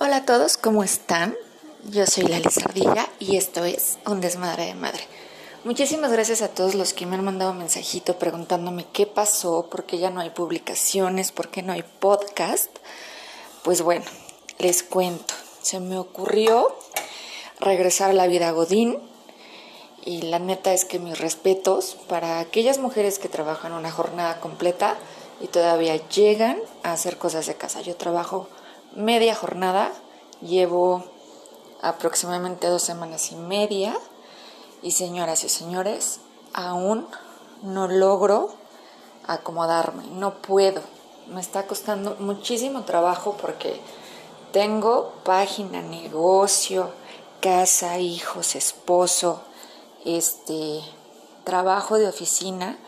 Hola a todos, ¿cómo están? Yo soy Lali Sardilla y esto es Un Desmadre de Madre. Muchísimas gracias a todos los que me han mandado un mensajito preguntándome qué pasó, por qué ya no hay publicaciones, por qué no hay podcast. Pues bueno, les cuento. Se me ocurrió regresar a la vida Godín y la neta es que mis respetos para aquellas mujeres que trabajan una jornada completa y todavía llegan a hacer cosas de casa. Yo trabajo media jornada, llevo aproximadamente dos semanas y media y señoras y señores, aún no logro acomodarme, no puedo. Me está costando muchísimo trabajo porque tengo página, negocio, casa, hijos, esposo, este trabajo de oficina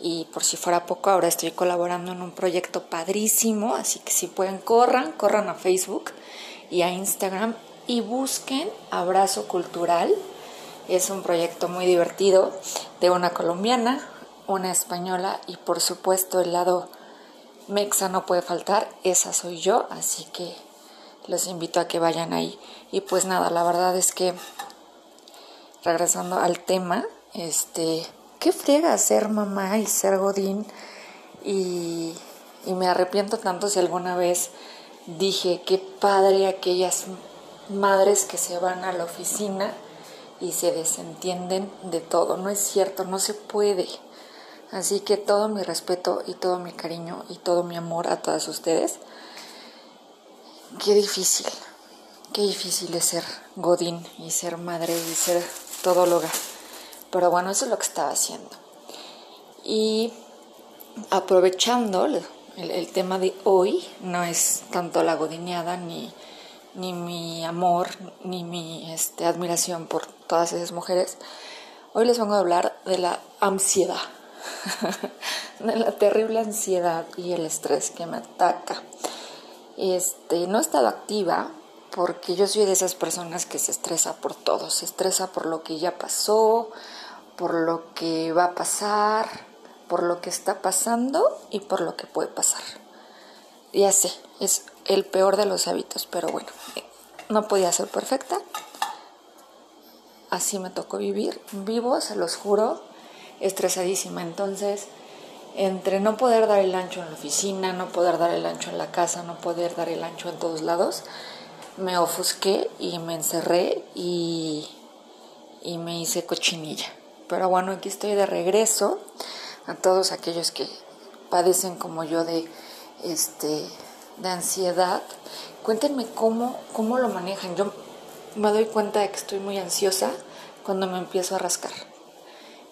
y por si fuera poco ahora estoy colaborando en un proyecto padrísimo, así que si pueden corran, corran a Facebook y a Instagram y busquen Abrazo Cultural. Es un proyecto muy divertido de una colombiana, una española y por supuesto el lado mexa no puede faltar, esa soy yo, así que los invito a que vayan ahí. Y pues nada, la verdad es que regresando al tema, este, qué friega ser mamá y ser godín y, y me arrepiento tanto si alguna vez dije qué padre aquellas madres que se van a la oficina y se desentienden de todo. No es cierto, no se puede. Así que todo mi respeto y todo mi cariño y todo mi amor a todas ustedes. Qué difícil, qué difícil es ser Godín y ser madre y ser todóloga. Pero bueno, eso es lo que estaba haciendo. Y aprovechando el, tema de hoy, no es tanto la godineada ni ni mi amor, ni mi este, admiración por todas esas mujeres. Hoy les vengo a hablar de la ansiedad, de la terrible ansiedad y el estrés que me ataca. Este, no he estado activa porque yo soy de esas personas que se estresa por todo, se estresa por lo que ya pasó, por lo que va a pasar, por lo que está pasando y por lo que puede pasar. Ya sé, es el peor de los hábitos, pero bueno, no podía ser perfecta. Así me tocó vivir. Vivo, se los juro, estresadísima. Entonces, entre no poder dar el ancho en la oficina, no poder dar el ancho en la casa, no poder dar el ancho en todos lados, me ofusqué y me encerré y, y me hice cochinilla. Pero bueno, aquí estoy de regreso a todos aquellos que padecen como yo de este de ansiedad, cuéntenme cómo, cómo lo manejan. Yo me doy cuenta de que estoy muy ansiosa cuando me empiezo a rascar.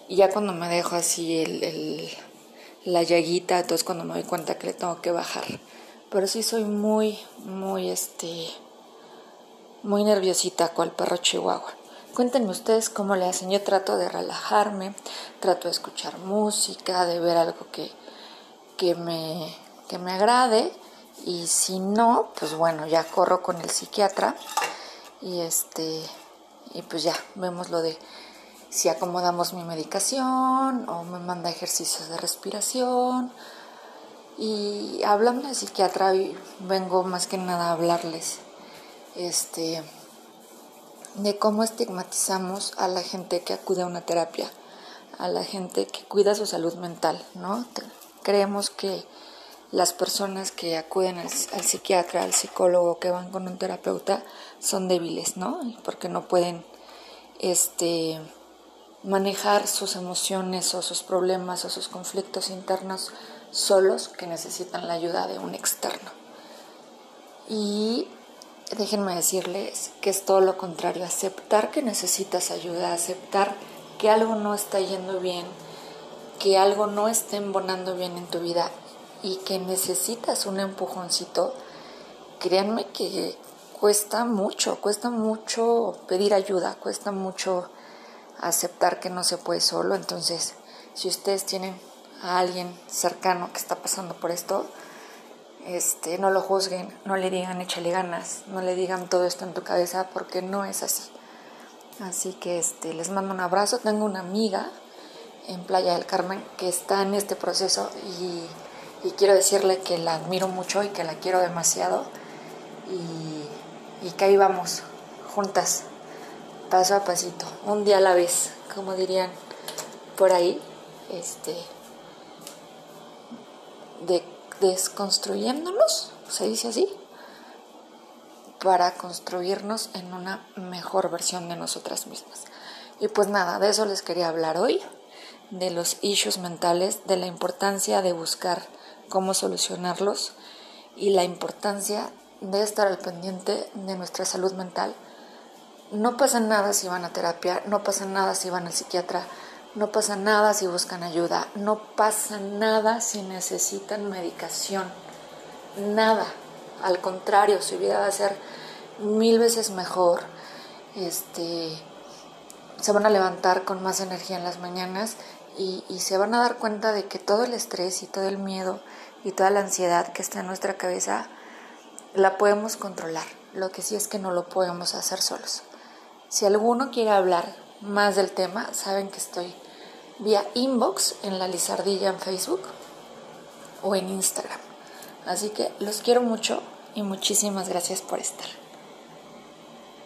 Y ya cuando me dejo así el, el, la llaguita, entonces cuando me doy cuenta que le tengo que bajar. Pero sí soy muy, muy, este, muy nerviosita cual perro chihuahua. Cuéntenme ustedes cómo le hacen. Yo trato de relajarme, trato de escuchar música, de ver algo que, que, me, que me agrade y si no, pues bueno, ya corro con el psiquiatra y este y pues ya vemos lo de si acomodamos mi medicación o me manda ejercicios de respiración. Y hablando de psiquiatra, vengo más que nada a hablarles este de cómo estigmatizamos a la gente que acude a una terapia, a la gente que cuida su salud mental, ¿no? Creemos que las personas que acuden al, psiquiatra, al psicólogo, que van con un terapeuta, son débiles, ¿no? Porque no pueden este, manejar sus emociones o sus problemas o sus conflictos internos solos, que necesitan la ayuda de un externo. Y déjenme decirles que es todo lo contrario, aceptar que necesitas ayuda, aceptar que algo no está yendo bien, que algo no está embonando bien en tu vida y que necesitas un empujoncito, créanme que cuesta mucho, cuesta mucho pedir ayuda, cuesta mucho aceptar que no se puede solo. Entonces, si ustedes tienen a alguien cercano que está pasando por esto, este, no lo juzguen, no le digan échale ganas, no le digan todo esto en tu cabeza porque no es así. Así que este, les mando un abrazo. Tengo una amiga en Playa del Carmen que está en este proceso y quiero decirle que la admiro mucho y que la quiero demasiado y, y que ahí vamos, juntas, paso a pasito, un día a la vez, como dirían por ahí, este, de desconstruyéndonos, se dice así, para construirnos en una mejor versión de nosotras mismas. Y pues nada, de eso les quería hablar hoy, de los issues mentales, de la importancia de buscar cómo solucionarlos y la importancia de estar al pendiente de nuestra salud mental. No pasa nada si van a terapia, no pasa nada si van al psiquiatra, no pasa nada si buscan ayuda, no pasa nada si necesitan medicación, nada. Al contrario, su vida va a ser mil veces mejor. Este, se van a levantar con más energía en las mañanas y, y se van a dar cuenta de que todo el estrés y todo el miedo y toda la ansiedad que está en nuestra cabeza la podemos controlar. Lo que sí es que no lo podemos hacer solos. Si alguno quiere hablar más del tema, saben que estoy vía inbox en la Lizardilla en Facebook o en Instagram. Así que los quiero mucho y muchísimas gracias por estar.